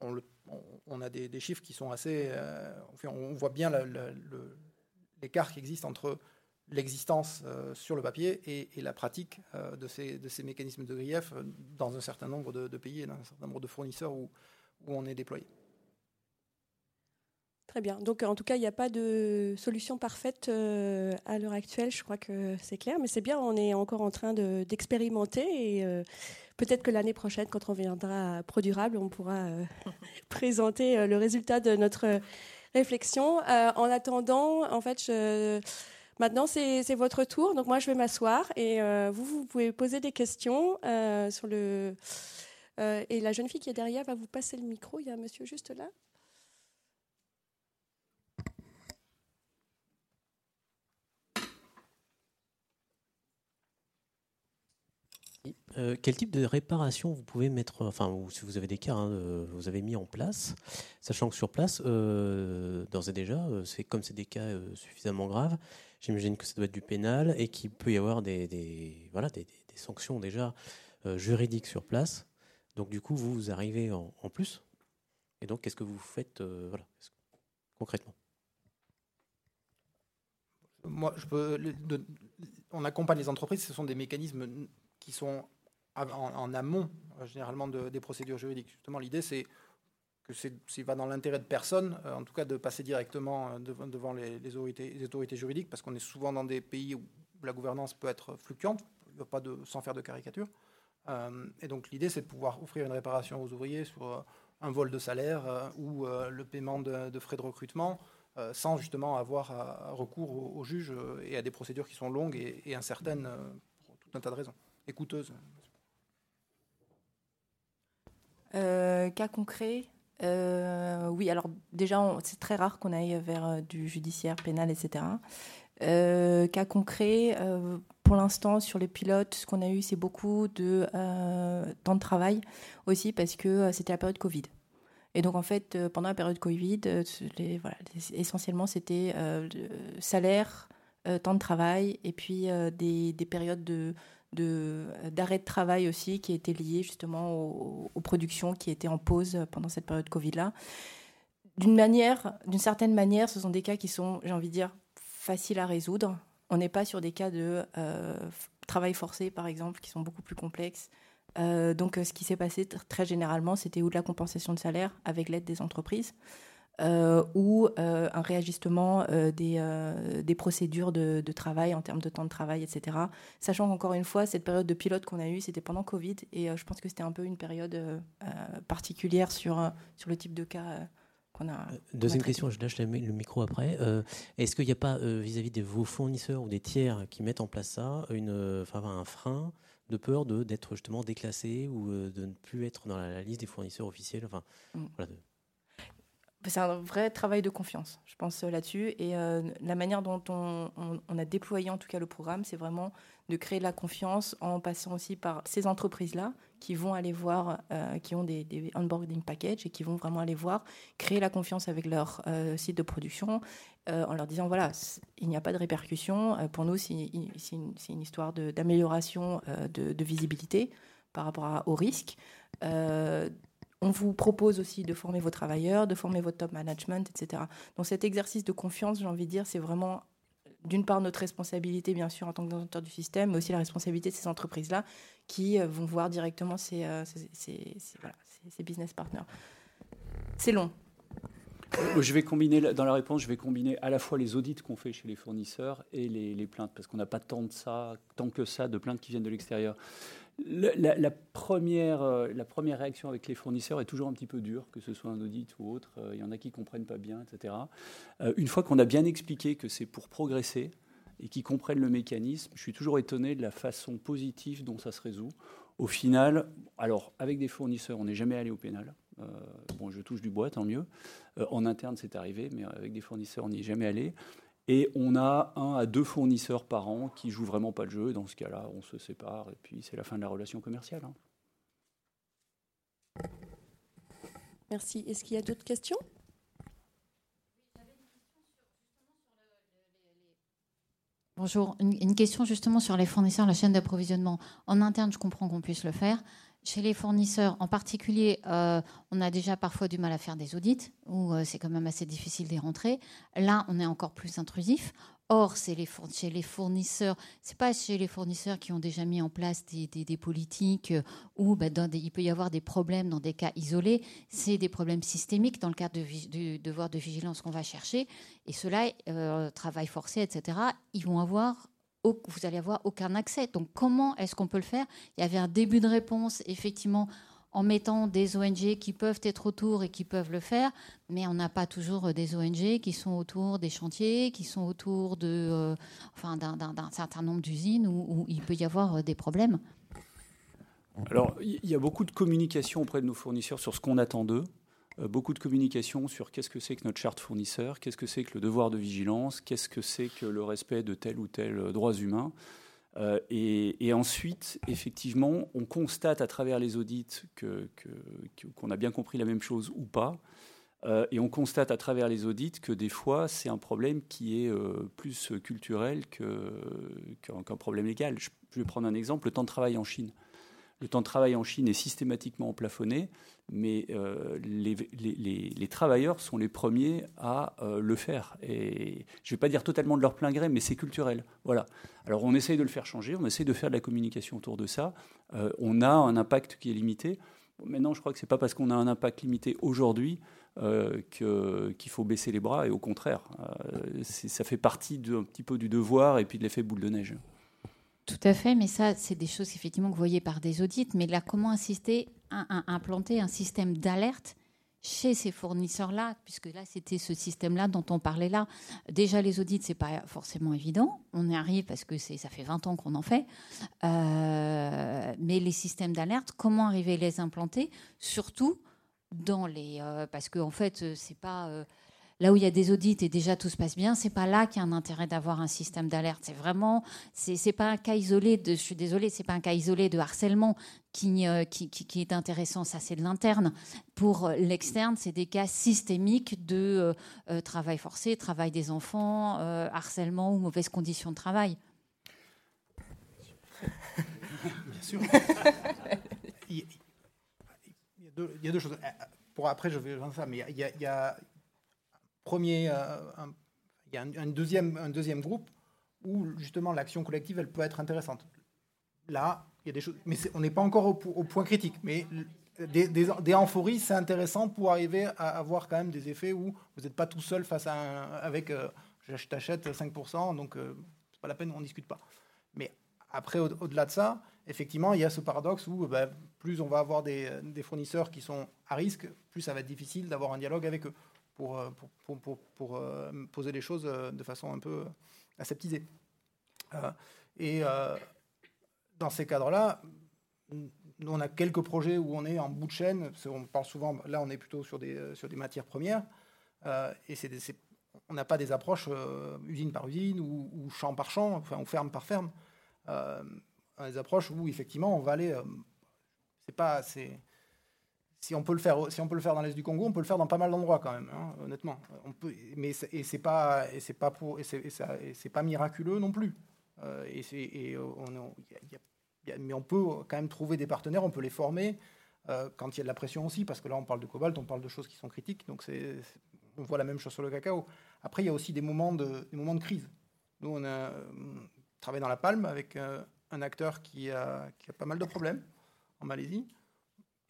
on, a des, chiffres qui sont assez... Euh, on voit bien l'écart qui existe entre l'existence euh, sur le papier et, la pratique euh, de, ces, de, ces, mécanismes de grief dans un certain nombre de, pays et dans un certain nombre de fournisseurs où on est déployé. Très bien. Donc, en tout cas, il n'y a pas de solution parfaite euh, à l'heure actuelle. Je crois que c'est clair. Mais c'est bien, on est encore en train d'expérimenter. et euh, peut-être que l'année prochaine, quand on viendra à ProDurable, on pourra euh, présenter le résultat de notre réflexion. en attendant, en fait, je, maintenant, c'est votre tour. Donc, moi, je vais m'asseoir. Et vous, vous pouvez poser des questions sur le. et la jeune fille qui est derrière va vous passer le micro. Il y a un monsieur juste là. Euh, quel type de réparation vous pouvez mettre, enfin, ou si vous avez des cas, hein, vous avez mis en place, sachant que sur place, euh, d'ores et déjà, euh, c'est comme c'est des cas suffisamment graves, j'imagine que ça doit être du pénal et qu'il peut y avoir des, voilà, des, sanctions déjà juridiques sur place. Donc du coup, vous, vous arrivez en, plus. Et donc, qu'est-ce que vous faites voilà, concrètement? Moi, je peux, on accompagne les entreprises. Ce sont des mécanismes qui sont en, amont, euh, généralement, des procédures juridiques. Justement, l'idée, c'est que c'est va dans l'intérêt de personne, euh, en tout cas de passer directement euh, devant, les, autorités, juridiques, parce qu'on est souvent dans des pays où la gouvernance peut être fluctuante, pas de, sans faire de caricature. et donc l'idée, c'est de pouvoir offrir une réparation aux ouvriers sur un vol de salaire ou le paiement de, frais de recrutement, sans justement avoir recours au, juge et à des procédures qui sont longues et, et incertaines pour tout un tas de raisons, et coûteuses. Euh, cas concret? Euh, Oui, alors déjà, c'est très rare qu'on aille vers euh, du judiciaire, pénal, etc. cas concret, pour l'instant, sur les pilotes, ce qu'on a eu, c'est beaucoup de temps de travail aussi parce que c'était la période Covid. Et donc, en fait, pendant la période Covid, essentiellement, c'était salaire, temps de travail et puis des, périodes de, d'arrêt de, travail aussi qui étaient liés justement aux, productions qui étaient en pause pendant cette période Covid-là. D'une manière, d'une certaine manière, ce sont des cas qui sont, j'ai envie de dire, faciles à résoudre. On n'est pas sur des cas de euh, travail forcé, par exemple, qui sont beaucoup plus complexes. Euh, donc, ce qui s'est passé très généralement, c'était ou de la compensation de salaire avec l'aide des entreprises, euh, ou euh, un réajustement euh, des, des, procédures de, travail en termes de temps de travail, etc. Sachant qu'encore une fois, cette période de pilote qu'on a eue, c'était pendant Covid, et je pense que c'était un peu une période particulière sur, sur le type de cas. qu'on A, Deuxième question, je lâche le micro après. Est-ce qu'il n'y a pas, vis-à-vis de vos fournisseurs ou des tiers qui mettent en place ça, une, enfin, un frein de peur de, d'être justement déclassé ou de ne plus être dans la, liste des fournisseurs officiels enfin, mm. voilà, c'est un vrai travail de confiance, je pense euh, là-dessus. Et euh, la manière dont on, a déployé en tout cas le programme, c'est vraiment de créer de la confiance en passant aussi par ces entreprises-là qui vont aller voir, euh, qui ont des, onboarding packages et qui vont vraiment aller voir, créer la confiance avec leur site de production en leur disant voilà, il n'y a pas de répercussions. pour nous, c'est une, histoire d'amélioration de, visibilité par rapport au risque. On vous propose aussi de former vos travailleurs, de former votre top management, etc. Donc cet exercice de confiance, j'ai envie de dire, c'est vraiment d'une part notre responsabilité, bien sûr, en tant que donateur du système, mais aussi la responsabilité de ces entreprises-là qui euh, vont voir directement ces, euh, business partners. C'est long. Euh, je vais combiner, dans la réponse, je vais combiner à la fois les audits qu'on fait chez les fournisseurs et les, les plaintes, parce qu'on n'a pas tant de ça, tant que ça, de plaintes qui viennent de l'extérieur la, première, euh, la première réaction avec les fournisseurs est toujours un petit peu dure, que ce soit un audit ou autre. Euh, il y en a qui ne comprennent pas bien, etc. Euh, une fois qu'on a bien expliqué que c'est pour progresser et qu'ils comprennent le mécanisme, je suis toujours étonné de la façon positive dont ça se résout. Au final, alors avec des fournisseurs, on n'est jamais allé au pénal. bon, je touche du bois, tant mieux. en interne, c'est arrivé, mais avec des fournisseurs, on n'y est jamais allé. Et on a un à deux fournisseurs par an qui jouent vraiment pas le jeu. Dans ce cas-là, on se sépare et puis c'est la fin de la relation commerciale. Hein. Merci. Est-ce qu'il y a d'autres questions? Bonjour, une, question justement sur les fournisseurs, la chaîne d'approvisionnement. En interne, je comprends qu'on puisse le faire. Chez les fournisseurs, en particulier, euh, on a déjà parfois du mal à faire des audits, où euh, c'est quand même assez difficile d'y rentrer. Là, on est encore plus intrusif. Or, c'est chez les fournisseurs, c'est pas chez les fournisseurs qui ont déjà mis en place des, politiques euh, où bah, il peut y avoir des problèmes dans des cas isolés. C'est des problèmes systémiques dans le cadre du devoir de vigilance qu'on va chercher. Et cela, travail forcé, etc., ils vont avoir vous allez avoir aucun accès. Donc comment est-ce qu'on peut le faire? Il y avait un début de réponse, effectivement, en mettant des ONG qui peuvent être autour et qui peuvent le faire, mais on n'a pas toujours euh, des ONG qui sont autour des chantiers, qui sont autour de, euh, enfin, d'un certain nombre d'usines où, il peut y avoir euh, des problèmes. Alors, il y a beaucoup de communication auprès de nos fournisseurs sur ce qu'on attend d'eux, beaucoup de communication sur qu'est-ce que c'est que notre charte fournisseur, qu'est-ce que c'est que le devoir de vigilance, qu'est-ce que c'est que le respect de tel ou tel droits humains. Euh, et, ensuite, effectivement, on constate à travers les audits qu'on a bien compris la même chose ou pas. Euh, et on constate à travers les audits que des fois, c'est un problème qui est euh, plus culturel qu'un problème légal. je, vais prendre un exemple, le temps de travail en Chine. Le temps de travail en Chine est systématiquement plafonné, mais euh, les, travailleurs sont les premiers à euh, le faire. Je ne vais pas dire totalement de leur plein gré, mais c'est culturel. Voilà. Alors on essaye de le faire changer, on essaye de faire de la communication autour de ça. Euh, on a un impact qui est limité. maintenant, je crois que ce n'est pas parce qu'on a un impact limité aujourd'hui qu'il faut baisser les bras, et au contraire, ça fait partie un petit peu du devoir et puis de l'effet boule de neige. Tout à fait, mais ça, c'est des choses effectivement que vous voyez par des audits. Mais là, comment insister à, implanter un système d'alerte chez ces fournisseurs-là, puisque là, c'était ce système-là dont on parlait là. Déjà, les audits, c'est pas forcément évident. On y arrive parce que ça fait 20 ans qu'on en fait. Euh, mais les systèmes d'alerte, comment arriver à les implanter? Surtout dans les... Euh, parce qu'en en fait, c'est pas... Euh, là où il y a des audits et déjà tout se passe bien, c'est pas là qu'il y a un intérêt d'avoir un système d'alerte. C'est vraiment, c'est pas un cas isolé de, je suis c'est pas un cas isolé de harcèlement qui, euh, qui, qui, est intéressant. Ça, c'est de l'interne. Pour l'externe, c'est des cas systémiques de euh, euh, travail forcé, travail des enfants, harcèlement ou mauvaises conditions de travail. Bien sûr. il, y a deux, choses. Pour après, je vais ça, mais il y a euh, il y a un, deuxième, groupe où justement l'action collective, elle peut être intéressante. Là, il y a des choses, mais on n'est pas encore au, point critique. Mais des, des, amphories, c'est intéressant pour arriver à avoir quand même des effets où vous n'êtes pas tout seul face à un, avec euh, je t'achète 5%, donc euh, c'est pas la peine, on discute pas. Mais après, au-delà de ça, effectivement, il y a ce paradoxe où bah, plus on va avoir des, fournisseurs qui sont à risque, plus ça va être difficile d'avoir un dialogue avec eux. Euh, pour, pour, euh, poser les choses euh, de façon un peu aseptisée. et dans ces cadres-là, nous, on a quelques projets où on est en bout de chaîne. On parle souvent, là, on est plutôt sur des, sur des matières premières. et c'est on n'a pas des approches usine par usine ou, champ par champ, enfin, ou ferme par ferme. des approches où, effectivement, on va aller. c'est pas. C'est, si on peut le faire, si on peut le faire dans l'est du Congo, on peut le faire dans pas mal d'endroits quand même, hein, honnêtement. Mais et c'est pas c'est pas c'est pas miraculeux non plus. Euh, mais on peut quand même trouver des partenaires, on peut les former euh, quand il y a de la pression aussi, parce que là on parle de cobalt, on parle de choses qui sont critiques, donc on voit la même chose sur le cacao. Après il y a aussi des moments de des moments de crise. Nous on a travaillé dans la Palme avec euh, un acteur qui a, qui a pas mal de problèmes en Malaisie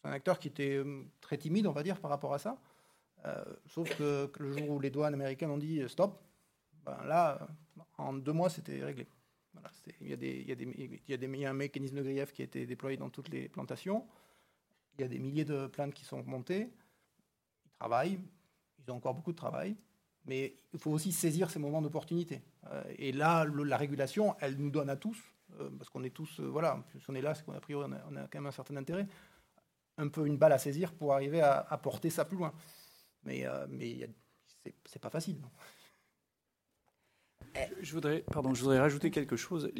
un acteur qui était euh, très timide, on va dire, par rapport à ça. Euh, sauf que, le jour où les douanes américaines ont dit euh, stop, ben là, en deux mois, c'était réglé. il, y a des, il, y a des, un mécanisme de grief qui a été déployé dans toutes les plantations. Il y a des milliers de plaintes qui sont montées. Ils travaillent, ils ont encore beaucoup de travail. Mais il faut aussi saisir ces moments d'opportunité. et là, la régulation, elle nous donne à tous, parce qu'on est tous, voilà, si on est là, c'est qu'on a priori, on a, quand même un certain intérêt un peu une balle à saisir pour arriver à, porter ça plus loin. Mais, euh, mais c'est pas facile. Je voudrais, pardon, je voudrais rajouter quelque chose.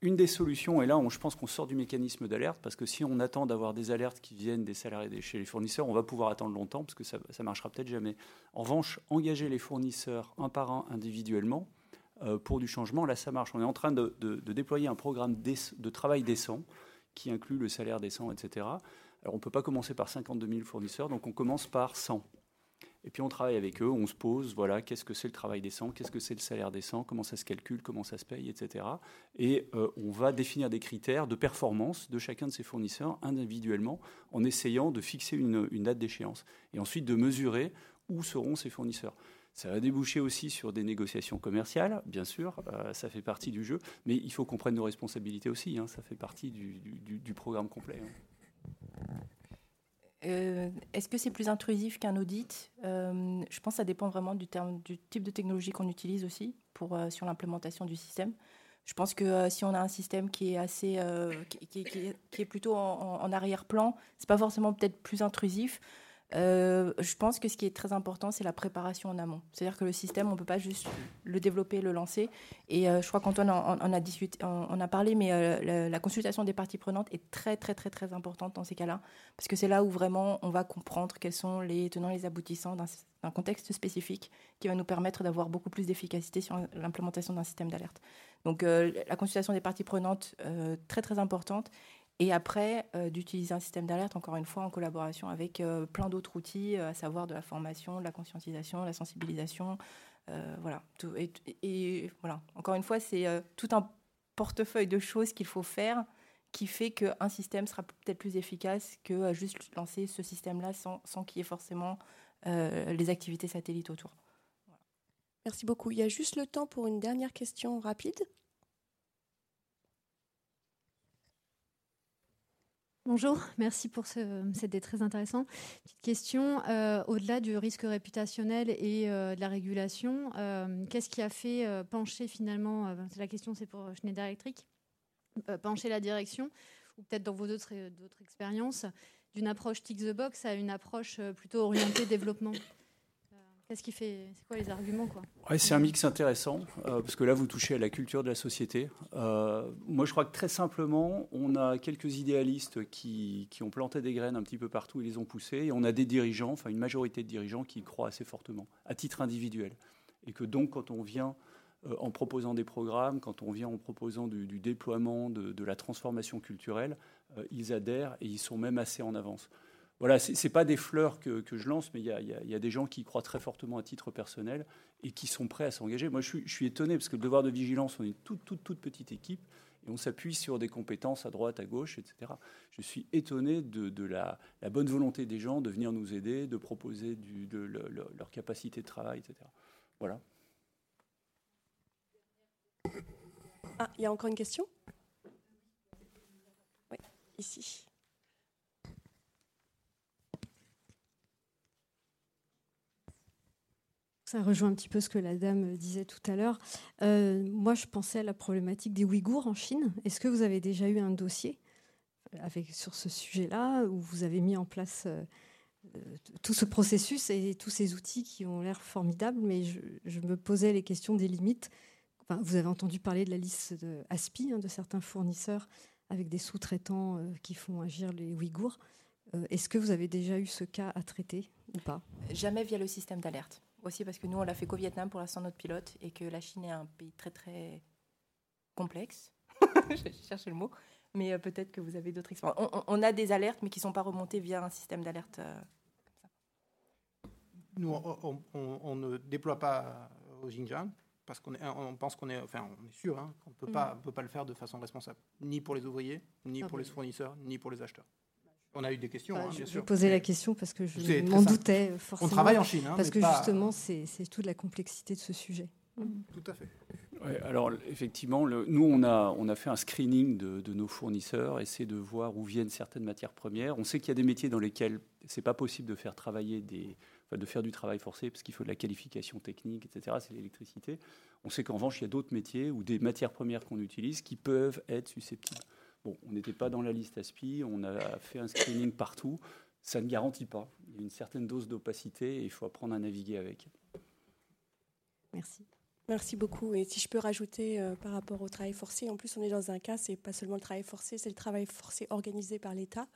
Une des solutions, et là je pense qu'on sort du mécanisme d'alerte, parce que si on attend d'avoir des alertes qui viennent des salariés chez les fournisseurs, on va pouvoir attendre longtemps, parce que ça ne marchera peut-être jamais. En revanche, engager les fournisseurs un par un individuellement euh, pour du changement, là ça marche. On est en train de, déployer un programme de travail décent qui inclut le salaire décent, etc. Alors on ne peut pas commencer par 52 000 fournisseurs, donc on commence par 100. Et puis on travaille avec eux, on se pose, voilà, qu'est-ce que c'est le travail décent, qu'est-ce que c'est le salaire décent, comment ça se calcule, comment ça se paye, etc. Et euh, on va définir des critères de performance de chacun de ces fournisseurs individuellement en essayant de fixer une, date d'échéance et ensuite de mesurer où seront ces fournisseurs. Ça va déboucher aussi sur des négociations commerciales, bien sûr, euh, ça fait partie du jeu, mais il faut qu'on prenne nos responsabilités aussi, hein, ça fait partie du, programme complet. Hein. Euh, est-ce que c'est plus intrusif qu'un audit euh, Je pense que ça dépend vraiment du, type de technologie qu'on utilise aussi pour, euh, sur l'implémentation du système. Je pense que si on a un système qui est assez, qui, est plutôt en, en arrière-plan, c'est pas forcément peut-être plus intrusif. Euh, je pense que ce qui est très important, c'est la préparation en amont. C'est-à-dire que le système, on ne peut pas juste le développer, le lancer. Et euh, je crois qu'Antoine en, a discuté, on, a parlé, mais euh, la, consultation des parties prenantes est très, très, très, très importante dans ces cas-là. Parce que c'est là où vraiment on va comprendre quels sont les tenants et les aboutissants d'un contexte spécifique qui va nous permettre d'avoir beaucoup plus d'efficacité sur l'implémentation d'un système d'alerte. Donc la consultation des parties prenantes, très, très importante. Et après, euh, d'utiliser un système d'alerte, encore une fois, en collaboration avec euh, plein d'autres outils, euh, à savoir de la formation, de la conscientisation, la sensibilisation. voilà. Encore une fois, c'est tout un portefeuille de choses qu'il faut faire qui fait qu'un système sera peut-être plus efficace que juste lancer ce système-là sans, sans qu'il y ait forcément les activités satellites autour. Merci beaucoup. Il y a juste le temps pour une dernière question rapide. Bonjour, merci pour ce, c'était très intéressant. Petite question, euh, au-delà du risque réputationnel et euh, de la régulation, euh, qu'est-ce qui a fait pencher finalement, la question c'est pour Schneider Electric, pencher la direction, ou peut-être dans vos autres, expériences, d'une approche tick the box à une approche plutôt orientée développement? Qu'est-ce qui fait C'est quoi les arguments quoi C'est un mix intéressant euh, parce que là vous touchez à la culture de la société. Euh, moi je crois que très simplement on a quelques idéalistes qui, ont planté des graines un petit peu partout et les ont poussées et on a des dirigeants, enfin une majorité de dirigeants qui y croient assez fortement à titre individuel et que donc quand on vient euh, en proposant des programmes, quand on vient en proposant du, déploiement de, de, la transformation culturelle, ils adhèrent et ils sont même assez en avance voilà, ce n'est pas des fleurs que, je lance, mais il y, a, des gens qui croient très fortement à titre personnel et qui sont prêts à s'engager. Moi, je suis, étonné parce que le devoir de vigilance, on est une toute, toute, toute petite équipe et on s'appuie sur des compétences à droite, à gauche, etc. Je suis étonné de, la, bonne volonté des gens de venir nous aider, de proposer leur capacité de travail, etc. Voilà. Ah, il y a encore une question? Oui, ici. Ça rejoint un petit peu ce que la dame disait tout à l'heure. Euh, moi, je pensais à la problématique des Ouïghours en Chine. Est-ce que vous avez déjà eu un dossier avec, sur ce sujet-là où vous avez mis en place euh, tout ce processus et tous ces outils qui ont l'air formidables? Mais je, me posais les questions des limites. vous avez entendu parler de la liste de ASPI, hein, de certains fournisseurs avec des sous-traitants euh, qui font agir les Ouïghours. Est-ce que vous avez déjà eu ce cas à traiter ou pas? Jamais via le système d'alerte aussi parce que nous, on l'a fait qu'au Vietnam pour l'instant notre pilote et que la Chine est un pays très très complexe. Je chercher le mot. Mais euh, peut-être que vous avez d'autres expériences. On, a des alertes, mais qui ne sont pas remontées via un système d'alerte euh, Nous, on, ne déploie pas au Xinjiang parce qu'on on pense qu'on est, enfin, on est sûr hein, qu'on ne peut, pas, mm. peut pas le faire de façon responsable, ni pour les ouvriers, ni pour les fournisseurs, ni pour les acheteurs. On a eu des questions, hein, bien je, sûr. Je la question parce que je m'en doutais forcément. On travaille en Chine. Hein, parce que justement, c'est toute la complexité de ce sujet. Mm. Tout à fait. alors effectivement, nous on a, on a fait un screening de, nos fournisseurs, essayer de voir où viennent certaines matières premières. On sait qu'il y a des métiers dans lesquels c'est pas possible de faire travailler des, de faire du travail forcé parce qu'il faut de la qualification technique, etc. C'est l'électricité. On sait qu'en revanche, il y a d'autres métiers ou des matières premières qu'on utilise qui peuvent être susceptibles Bon, on n'était pas dans la liste ASPI, on a fait un screening partout. Ça ne garantit pas. Il y a une certaine dose d'opacité et il faut apprendre à naviguer avec. Merci. Merci beaucoup. Et si je peux rajouter euh, par rapport au travail forcé, en plus on est dans un cas, c'est pas seulement le travail forcé, c'est le travail forcé organisé par l'État.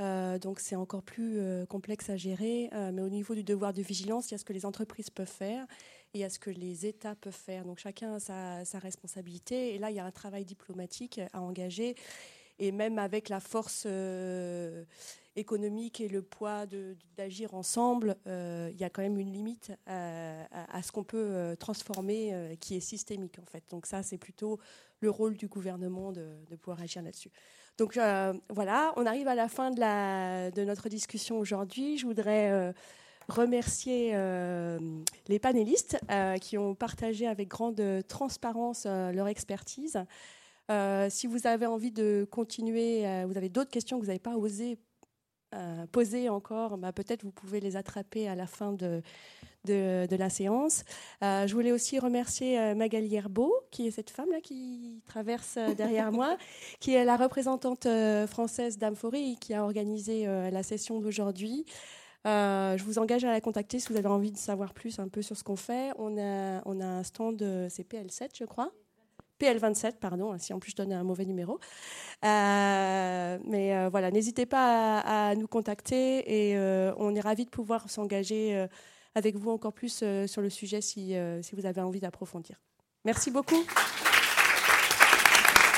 Euh, donc c'est encore plus euh, complexe à gérer. mais au niveau du devoir de vigilance, il y a ce que les entreprises peuvent faire et a ce que les États peuvent faire. Donc chacun a sa, sa responsabilité. Et là, il y a un travail diplomatique à engager. Et même avec la force économique et le poids d'agir ensemble, euh, il y a quand même une limite à, ce qu'on peut euh, transformer euh, qui est systémique en fait. Donc ça, c'est plutôt le rôle du gouvernement de, pouvoir agir là-dessus. Donc voilà, on arrive à la fin de, de notre discussion aujourd'hui. Je voudrais remercier les panélistes qui ont partagé avec grande transparence leur expertise. si vous avez envie de continuer, vous avez d'autres questions que vous n'avez pas osé euh, poser encore, bah, peut-être vous pouvez les attraper à la fin de, de, la séance. Euh, je voulais aussi remercier euh, Magali Herbeau, qui est cette femme-là qui traverse derrière moi, qui est la représentante française d'Amphorie, qui a organisé la session d'aujourd'hui. Je vous engage à la contacter si vous avez envie de savoir plus un peu sur ce qu'on fait. On a, on a un stand, c'est PL7, je crois. PL27, pardon, si en plus je donne un mauvais numéro. Euh, mais euh, voilà, n'hésitez pas à, nous contacter et euh, on est ravis de pouvoir s'engager avec vous encore plus sur le sujet si, si vous avez envie d'approfondir. Merci beaucoup.